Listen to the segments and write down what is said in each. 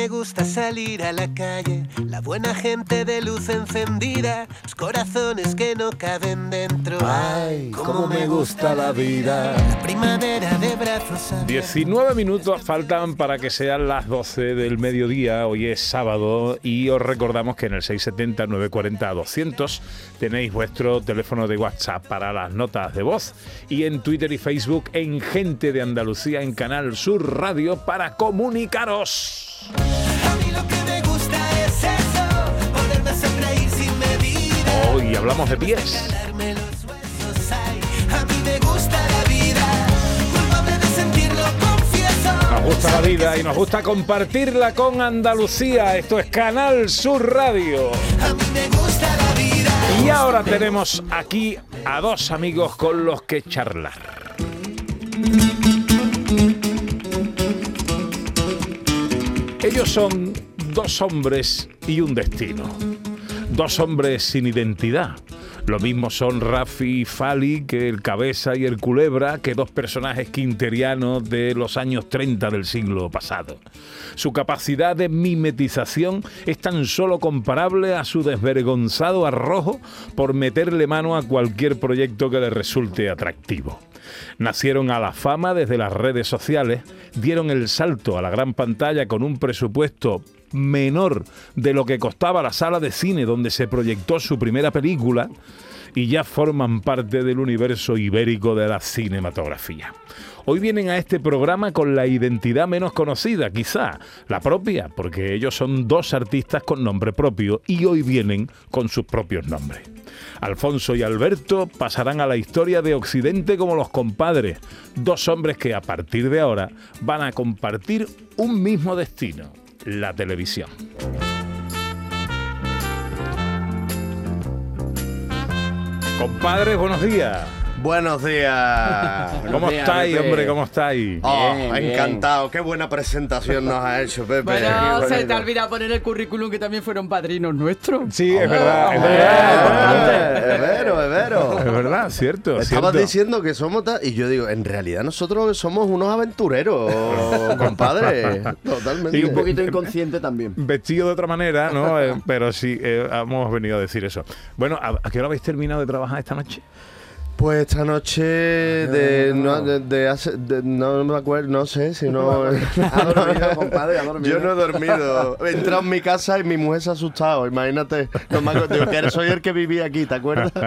Me gusta salir a la calle, la buena gente de luz encendida, los corazones que no caben dentro. Ay, cómo me gusta la vida. La primavera de brazos abiertos. 19 minutos faltan para que sean las 12 del mediodía. Hoy es sábado y os recordamos que en el 670-940-200 tenéis vuestro teléfono de WhatsApp para las notas de voz y en Twitter y Facebook en Gente de Andalucía en Canal Sur Radio para comunicaros. Hoy hablamos de pies. Nos gusta la vida y nos gusta compartirla con Andalucía. Esto es Canal Sur Radio. Y ahora tenemos aquí a dos amigos con los que charlar. Ellos son dos hombres y un destino. Dos hombres sin identidad. Lo mismo son Rafi y Fali que el Cabeza y el Culebra, que dos personajes quinterianos de los años 30 del siglo pasado. Su capacidad de mimetización es tan solo comparable a su desvergonzado arrojo por meterle mano a cualquier proyecto que le resulte atractivo. Nacieron a la fama desde las redes sociales, dieron el salto a la gran pantalla con un presupuesto menor de lo que costaba la sala de cine donde se proyectó su primera película y ya forman parte del universo ibérico de la cinematografía. Hoy vienen a este programa con la identidad menos conocida, quizá, la propia, porque ellos son dos artistas con nombre propio y hoy vienen con sus propios nombres. Alfonso y Alberto pasarán a la historia de Occidente como los compadres, dos hombres que a partir de ahora van a compartir un mismo destino, la televisión. Compadres, buenos días. Buenos días. ¿Cómo días, estáis, Pepe. hombre? ¿Cómo estáis? Oh, Bien, bien. encantado. Qué buena presentación nos ha hecho, Pepe. Bueno, se te ha olvidado poner el currículum que también fueron padrinos nuestros. Sí, es verdad, es verdad. Es verdad, cierto. Estabas cierto. diciendo que somos ta- y yo digo, en realidad nosotros somos unos aventureros, compadre. Totalmente. Y un poquito inconsciente también. Vestido de otra manera, ¿no? Eh, pero sí, eh, hemos venido a decir eso. Bueno, ¿a, a qué hora habéis terminado de trabajar esta noche? Pues esta noche de no, de, de hace- de- no me acuerdo, no sé si no. Ha dormido, compadre, ha dormido. Yo no he dormido. He entrado en mi casa y mi mujer se ha asustado. Imagínate. No me acuerdo. Digo, que soy el que vivía aquí, ¿te acuerdas?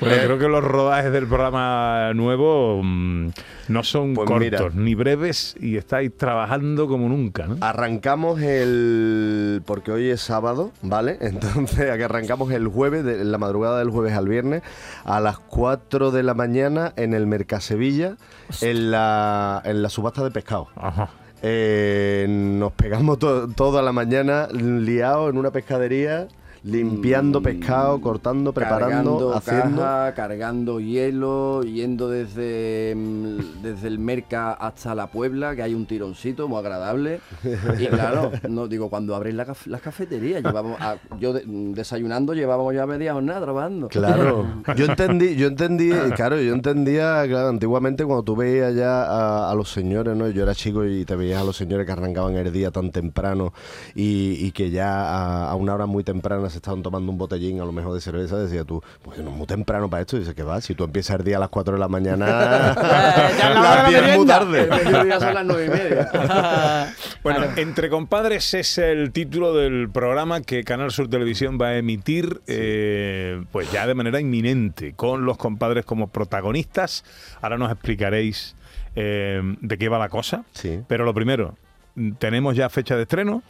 Bueno, creo que los rodajes del programa nuevo mm, no son Pues cortos mira. ni breves y estáis trabajando como nunca, ¿no? Arrancamos el. Porque hoy es sábado, ¿vale? Entonces, aquí arrancamos el jueves, de, la madrugada del jueves al viernes, a las 4 de la mañana en el Mercasevilla, en la, en la subasta de pescado. Ajá. Eh, nos pegamos to- toda la mañana liados en una pescadería, limpiando pescado, cortando, preparando, cargando haciendo. caja, cargando hielo, yendo desde, mm, desde el Merca hasta la Puebla, que hay un tironcito muy agradable. Y claro, no digo, cuando abren la las cafeterías, llevamos a- yo de- mm, desayunando llevábamos ya media jornada trabajando. Claro, yo entendí, yo entendí, claro, yo entendía, claro, antiguamente cuando tú veías ya a, a los señores, ¿no? Yo era chico y te veías a los señores que arrancaban el día tan temprano y, y que ya a, a una hora muy temprana se estaban tomando un botellín a lo mejor de cerveza, decía tú, pues no es muy temprano para esto, y dices que va, si tú empiezas el día a las 4 de la mañana, ya la hora de las la 10 es muy tarde. Son las nueve y media. Bueno, Entre Compadres es el título del programa que Canal Sur Televisión va a emitir eh, pues ya de manera inminente, con los compadres como protagonistas. Ahora nos explicaréis eh, de qué va la cosa. Sí. Pero lo primero, ¿tenemos ya fecha de estreno?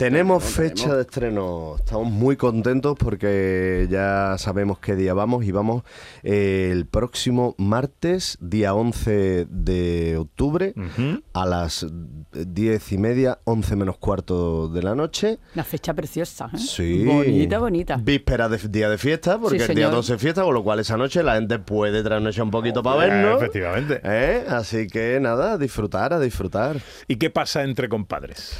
Tenemos fecha de estreno, estamos muy contentos porque ya sabemos qué día vamos y vamos eh, el próximo martes, día 11 de octubre, a las 10 y media, 11 menos cuarto de la noche. Una fecha preciosa. ¿eh? Sí. Bonita, bonita. Víspera de día de fiesta, porque Sí, el día señor. 12 es fiesta, con lo cual esa noche la gente puede trasnochar un poquito para vernos. Efectivamente. ¿Eh? Así que nada, a disfrutar, a disfrutar. ¿Y qué pasa entre compadres?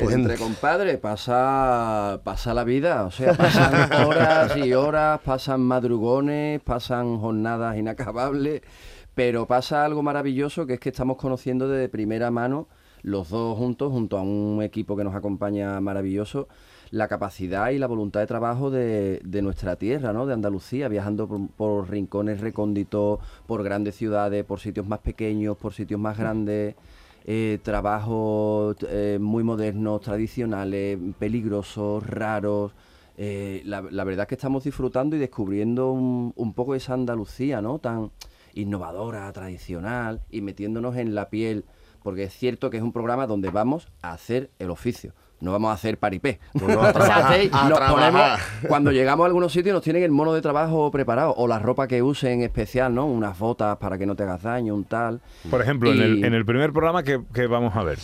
Pues Entre compadres pasa, pasa la vida, o sea, pasan horas y horas, pasan madrugones, pasan jornadas inacabables, pero pasa algo maravilloso que es que estamos conociendo de primera mano, los dos juntos, junto a un equipo que nos acompaña maravilloso, la capacidad y la voluntad de trabajo de, de nuestra tierra, ¿no? De Andalucía, viajando por, por rincones recónditos, por grandes ciudades, por sitios más pequeños, por sitios más grandes eh, trabajos eh, muy modernos, tradicionales, peligrosos, raros. Eh, la, verdad es que estamos disfrutando y descubriendo un, un poco esa Andalucía, ¿no? Tan innovadora, tradicional y metiéndonos en la piel, porque es cierto que es un programa donde vamos a hacer el oficio. No vamos a hacer paripé. No, no, a O sea, trabajar, hacéis- a nos trabajar. ponemos- cuando llegamos a algunos sitios nos tienen el mono de trabajo preparado o la ropa que usen en especial, ¿no? Unas botas para que no te hagas daño, un tal. Por ejemplo, en, el, en el primer programa que, que vamos a ver.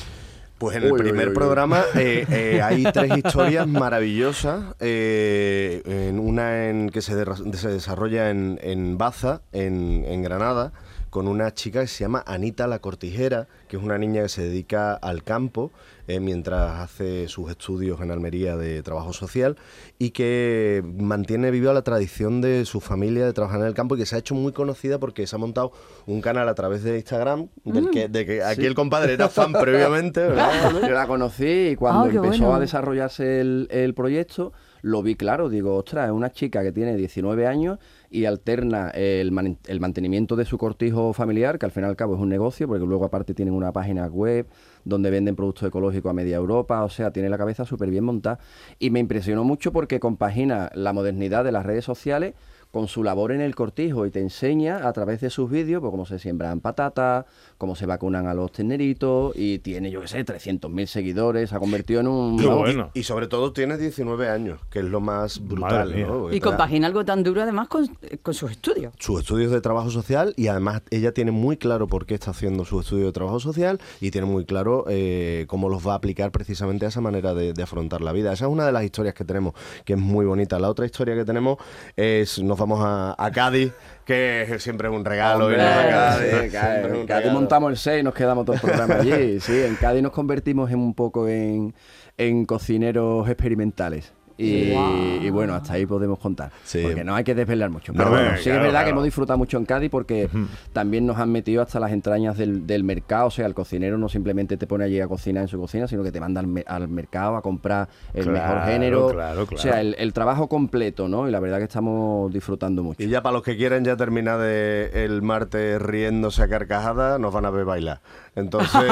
Pues en el Uy, primer uy, uy. programa eh, eh, hay tres historias maravillosas. eh, en una en que se, derra- se desarrolla en, en Baza, en, en Granada, con una chica que se llama Anita la Cortijera, que es una niña que se dedica al campo eh, mientras hace sus estudios en Almería de trabajo social y que mantiene viva la tradición de su familia de trabajar en el campo y que se ha hecho muy conocida porque se ha montado un canal a través de Instagram, del que, de que aquí el compadre era fan previamente, ¿verdad? Yo la conocí y cuando Ah, empezó bueno. a desarrollarse el, el proyecto, lo vi claro. Digo, ostras, es una chica que tiene 19 años y alterna el, man- el mantenimiento de su cortijo familiar, que al fin y al cabo es un negocio, porque luego aparte tienen una página web donde venden productos ecológicos a media Europa, o sea, tiene la cabeza súper bien montada. Y me impresionó mucho porque compagina la modernidad de las redes sociales con su labor en el cortijo y te enseña a través de sus vídeos pues, cómo se siembran patatas, cómo se vacunan a los terneritos y tiene, yo qué sé, 300.000 seguidores, se ha convertido en un... Bueno. Y sobre todo tienes 19 años, que es lo más brutal, Y compagina algo tan duro además con, con sus estudios. sus estudios de trabajo social y además ella tiene muy claro por qué está haciendo su estudio de trabajo social y tiene muy claro eh, cómo los va a aplicar precisamente a esa manera de, de afrontar la vida. Esa es una de las historias que tenemos, que es muy bonita. La otra historia que tenemos es, nos vamos a, a Cádiz, que siempre es un regalo. Hombre, irnos a Cádiz, sí, siempre Cádiz. es un En Cádiz regalo. montamos el 6 y nos quedamos todo el programa allí. Sí, en Cádiz nos convertimos en un poco en, en cocineros experimentales. Y, bueno, hasta ahí podemos contar. Sí. Porque no hay que desvelar mucho. No, Pero bueno, sí es verdad que hemos disfrutado mucho en Cádiz porque también nos han metido hasta las entrañas del, del mercado. O sea, el cocinero no simplemente te pone allí a cocinar en su cocina, sino que te manda al, me- al mercado a comprar el Claro, mejor género. claro, O sea, el, el trabajo completo, ¿no? Y la verdad que estamos disfrutando mucho. Y ya para los que quieran ya terminar de el martes riéndose a carcajadas, nos van a ver bailar. Entonces...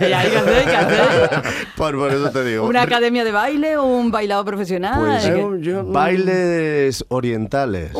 ¿Y ahí qué hacéis? ¿Qué hacéis? por, por eso te digo. ¿Una academia de baile o un bailado profesional? Pues, ¿Qué? Yo- yo- Bailes orientales.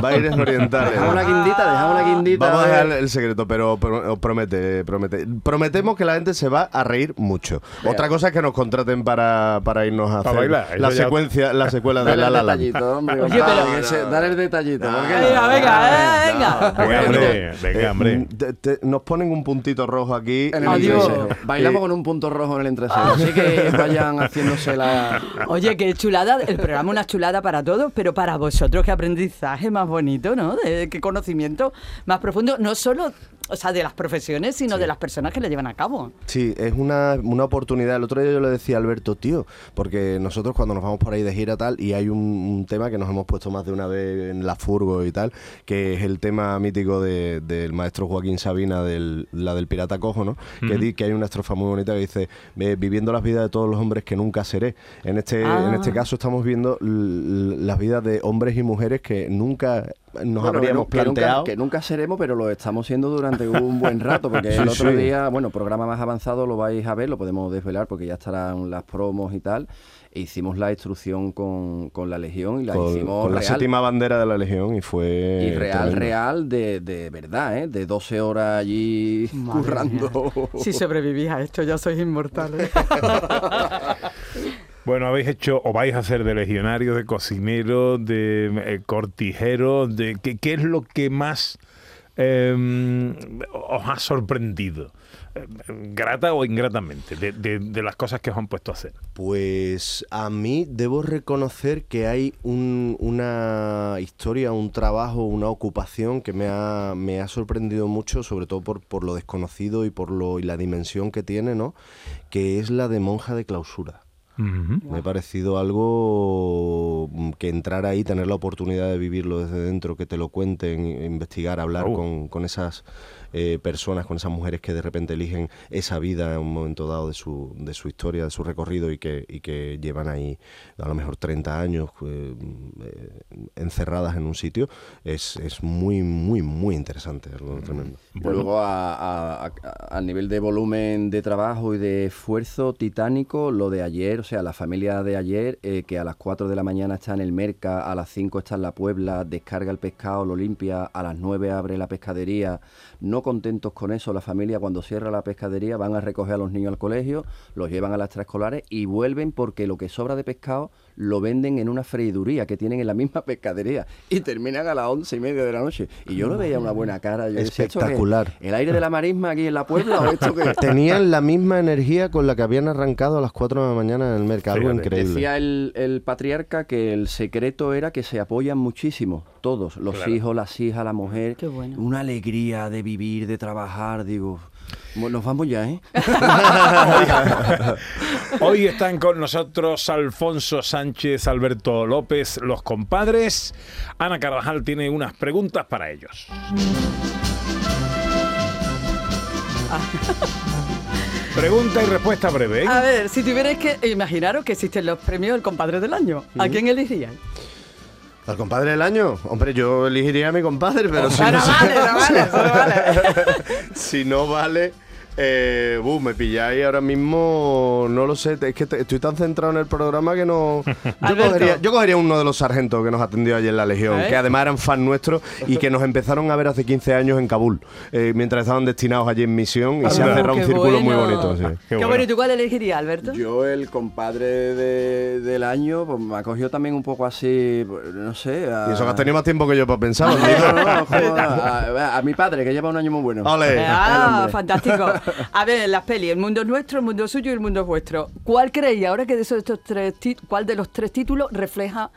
Bailes orientales. Dejamos una guindita, dejamos una guindita. Vamos a dejar el secreto, pero pro- promete, promete. Prometemos que la gente se va a reír mucho. Otra cosa es que nos contraten para, para irnos a Para hacer bailar, la ya- secuencia, la secuela de La el La se- dale el detallito. Venga, venga, eh, venga. Venga, hombre, venga, hombre. te- te- nos ponen un puntito rojo aquí. En el Adiós. Bailamos con un punto rojo en el entrecejo. Así que vayan haciéndose la. Oye, qué chulada, el programa una chulada para todos, pero para vosotros qué aprendizaje más bonito, ¿no? De, qué conocimiento más profundo, no solo, o sea, de las profesiones, sino de las personas que le llevan a cabo. Sí, es una, una oportunidad. El otro día yo le decía a Alberto, tío, porque nosotros cuando nos vamos por ahí de gira tal, y hay un, un tema que nos hemos puesto más de una vez en la furgo y tal, que es el tema mítico de- del maestro Joaquín Sabina, del, la del pirata cojo, ¿no? que, di- que hay una estrofa muy bonita que dice, "Eh, viviendo las vidas de todos los hombres que nunca seré. En este, Ah. en este caso estamos viendo las vidas de hombres y mujeres que nunca nos Bueno, habríamos que nunca- planteado. Que nunca, seremos, pero lo estamos siendo durante un buen rato. Porque Sí, el otro sí. día, bueno, programa más avanzado lo vais a ver, lo podemos desvelar porque ya estarán las promos y tal. E hicimos la instrucción con, con la Legión y la con, hicimos con la séptima bandera de la Legión y fue Y real, tremendo. real, de, de verdad, ¿eh? De 12 horas allí Madre currando. mía. Si sobrevivís a esto, ya sois inmortales. Bueno, habéis hecho o vais a hacer de legionarios, de cocineros, de eh, cortijeros, de ¿qué, qué es lo que más eh, os ha sorprendido eh, grata o ingratamente de, las cosas que os han puesto a hacer? Pues a mí debo reconocer que hay un- una historia, un trabajo, una ocupación que me ha, me ha sorprendido mucho, sobre todo por, por lo desconocido y por lo y la dimensión que tiene, ¿no? Que es la de monja de clausura. Me ha parecido algo mm, que entrar ahí, tener la oportunidad de vivirlo desde dentro, que te lo cuenten, investigar, hablar Oh. con, con esas eh, personas, con esas mujeres que de repente eligen esa vida en un momento dado de su, de su historia, de su recorrido y que, y que llevan ahí a lo mejor 30 años eh, eh, encerradas en un sitio, es, es muy, muy, muy interesante, es algo tremendo. Luego, a, a- a- a nivel de volumen de trabajo y de esfuerzo titánico, lo de ayer, o sea, la familia de ayer, eh, que a las 4 de la mañana está en el Merca, a las 5 está en la Puebla, descarga el pescado, lo limpia, a las 9 abre la pescadería. No contentos con eso, la familia cuando cierra la pescadería van a recoger a los niños al colegio, los llevan a las extraescolares y vuelven porque lo que sobra de pescado lo venden en una freiduría que tienen en la misma pescadería y terminan a las once y media de la noche. Y yo lo veía una buena cara. Yo. Espectacular. ¿El aire de la marisma aquí en la Puebla o esto qué? Tenían la misma energía con la que habían arrancado a las 4 de la mañana en el mercado, algo Fíjate, increíble. Decía el, el patriarca que el secreto era que se apoyan muchísimo, todos, los Claro. hijos, las hijas, la mujer. Qué bueno. Una alegría de vivir, de trabajar, digo. Bueno, nos vamos ya, ¿eh? Hoy están con nosotros Alfonso Sánchez, Alberto López, los compadres. Ana Carvajal tiene unas preguntas para ellos. Pregunta y respuesta breve. ¿eh? A ver, si tuvierais que imaginaros que existen los premios El Compadre del Año, ¿a quién elegiríais? ¿Al compadre del año? Hombre, yo elegiría a mi compadre, pero si no, vale, no vale, eso no vale. si no vale, eh, buh, me pilláis ahora mismo, no lo sé, es que te- estoy tan centrado en el programa que no... Yo cogería, yo cogería uno de los sargentos que nos atendió ayer en la Legión, ¿Eh? que además eran fan nuestros y que nos empezaron a ver hace 15 años en Kabul, eh, mientras estaban destinados allí en misión y se ha cerrado un círculo muy bonito. sí. Qué Qué bueno. bueno, ¿y tú cuál elegirías, Alberto? Yo, el compadre de- del año, pues me acogió también un poco así, pues, no sé. A... Y eso que has tenido más tiempo que yo para pensar. No, no, no, a, a mi padre, que lleva un año muy bueno. Ole. Ah, fantástico. A ver, las pelis, el mundo es nuestro, el mundo suyo y el mundo es vuestro. ¿Cuál creéis ahora que de esos estos tres cuál de los tres títulos refleja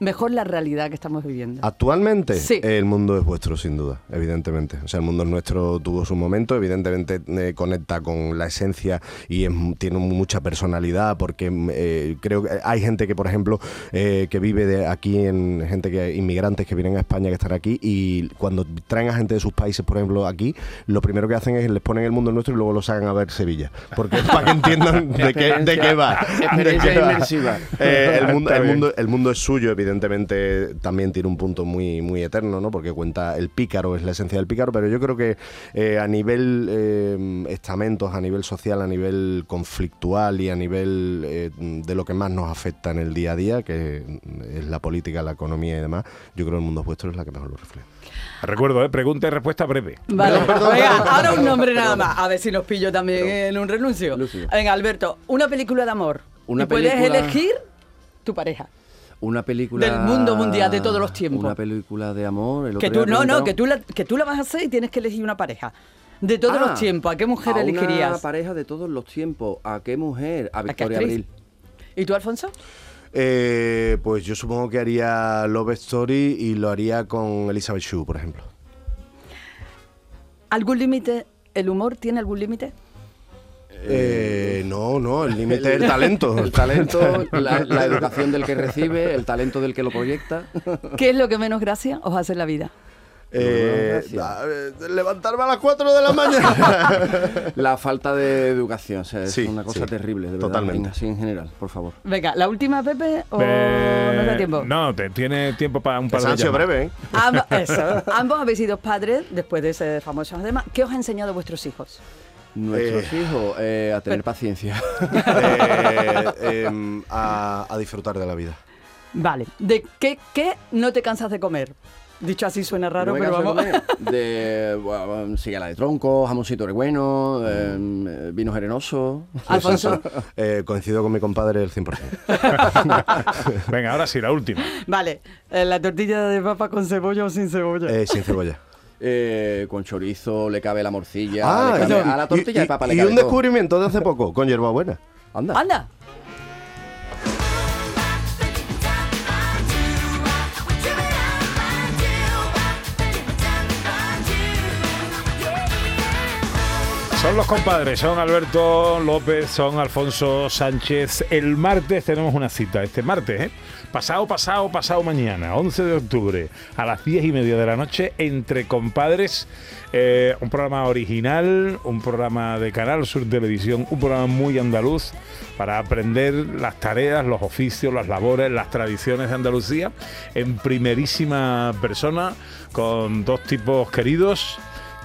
mejor la realidad que estamos viviendo? Actualmente, Sí. el mundo es vuestro, sin duda, evidentemente. O sea, el mundo es nuestro tuvo su momento, evidentemente eh, conecta con la esencia y es- tiene mucha personalidad, porque eh, creo que hay gente que, por ejemplo, eh, que vive de aquí, en gente que inmigrantes que vienen a España, que están aquí, y cuando traen a gente de sus países, por ejemplo, aquí, lo primero que hacen es les ponen el mundo es nuestro y luego lo sacan a ver Sevilla. Porque es para que entiendan de qué, de qué va. de qué va. inmersiva. Eh, el, mundo, el, mundo, el mundo es suyo, evidentemente también tiene un punto muy, muy eterno, ¿no? Porque cuenta el pícaro, es la esencia del pícaro, pero yo creo que eh, a nivel eh, estamentos, a nivel social, a nivel conflictual y a nivel eh, de lo que más nos afecta en el día a día, que es la política, la economía y demás, yo creo que el mundo vuestro es la que mejor lo refleja. Recuerdo, ¿eh? pregunta y respuesta breve. Vale, venga, ahora un nombre nada más. A ver si nos pillo también en un renuncio. Lucio. Venga, Alberto, una película de amor. Una y puedes elegir tu pareja. Una película... Del mundo mundial de todos los tiempos. Una película de amor. el Que tú, no, no, que tú, la, que tú la vas a hacer y tienes que elegir una pareja. De todos Ah, los tiempos, ¿a qué mujer a elegirías? Una pareja de todos los tiempos. ¿A qué mujer? A qué Victoria actriz? Abril. ¿Y tú, Alfonso? Eh, pues yo supongo que haría Love Story y lo haría con Elizabeth Shue, por ejemplo. ¿Algún límite? ¿El humor tiene algún límite? Eh, no, no, el límite es el talento. El talento, la, la educación del que recibe, el talento del que lo proyecta. ¿Qué es lo que menos gracia os hace en la vida? Eh, Gracias. a ver, levantarme a las 4 de la mañana. La falta de educación, o sea, es Sí, una cosa sí, terrible, de verdad, totalmente. en- así en general, por favor. Venga, ¿la última, Pepe, o Eh, no da tiempo? No, te, tiene tiempo para un par de breve, ¿eh? Ambos, eso. Ambos habéis sido padres después de ese famoso además. ¿Qué os ha enseñado vuestros hijos? Nuestros hijos, eh, a tener paciencia. Eh, em, a, a disfrutar de la vida. Vale. ¿De qué, qué no te cansas de comer? Dicho así suena raro, No pero vamos. de comer. De bueno, sigala de tronco, jamoncito de bueno, eh, vino gerenoso. Alfonso. Eh, coincido con mi compadre el 100%. Venga, ahora sí, la última. Vale. eh, ¿La tortilla de papa con cebolla o sin cebolla? Eh, sin cebolla. Eh, con chorizo, le cabe la morcilla, Ah, le cabe- y- a la tortilla y, de papa le y un todo. descubrimiento de hace poco, con hierbabuena. Anda. Anda. Son los compadres, son Alberto López, son Alfonso Sánchez. El martes tenemos una cita, este martes, ¿eh? Pasado, pasado, pasado mañana, 11 de octubre, a las 10 y media de la noche, entre compadres. eh, un programa original, un programa de Canal Sur Televisión, un programa muy andaluz para aprender las tareas, los oficios, las labores, las tradiciones de Andalucía en primerísima persona, con dos tipos queridos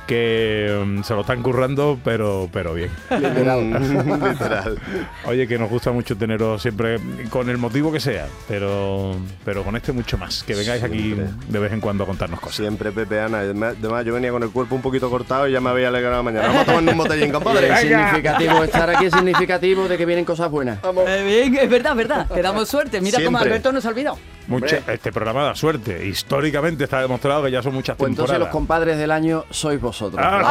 que mm, se lo están currando, pero, pero bien. Literal. Oye, que nos gusta mucho teneros siempre, con el motivo que sea, pero, pero con este mucho más. Que vengáis aquí de vez en cuando a contarnos cosas. Siempre Pepe Ana. Además, yo venía con el cuerpo un poquito cortado y ya me había alegrado la mañana. Vamos a tomar un botellín, Es compadre. significativo, estar aquí es significativo de que vienen cosas buenas. Eh, bien, es verdad, es verdad. Te damos suerte. Mira cómo Siempre. Alberto nos ha olvidado. Mucha- este programa da suerte. Históricamente está demostrado que ya son muchas Pues entonces los temporadas. compadres del año sois vosotros. ¡Ah!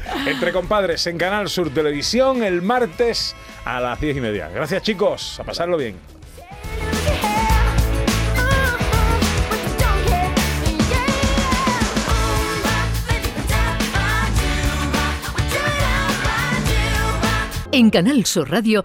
Entre compadres en Canal Sur Televisión el martes a las 10 y media. Gracias chicos, a pasarlo bien. En Canal Sur Radio,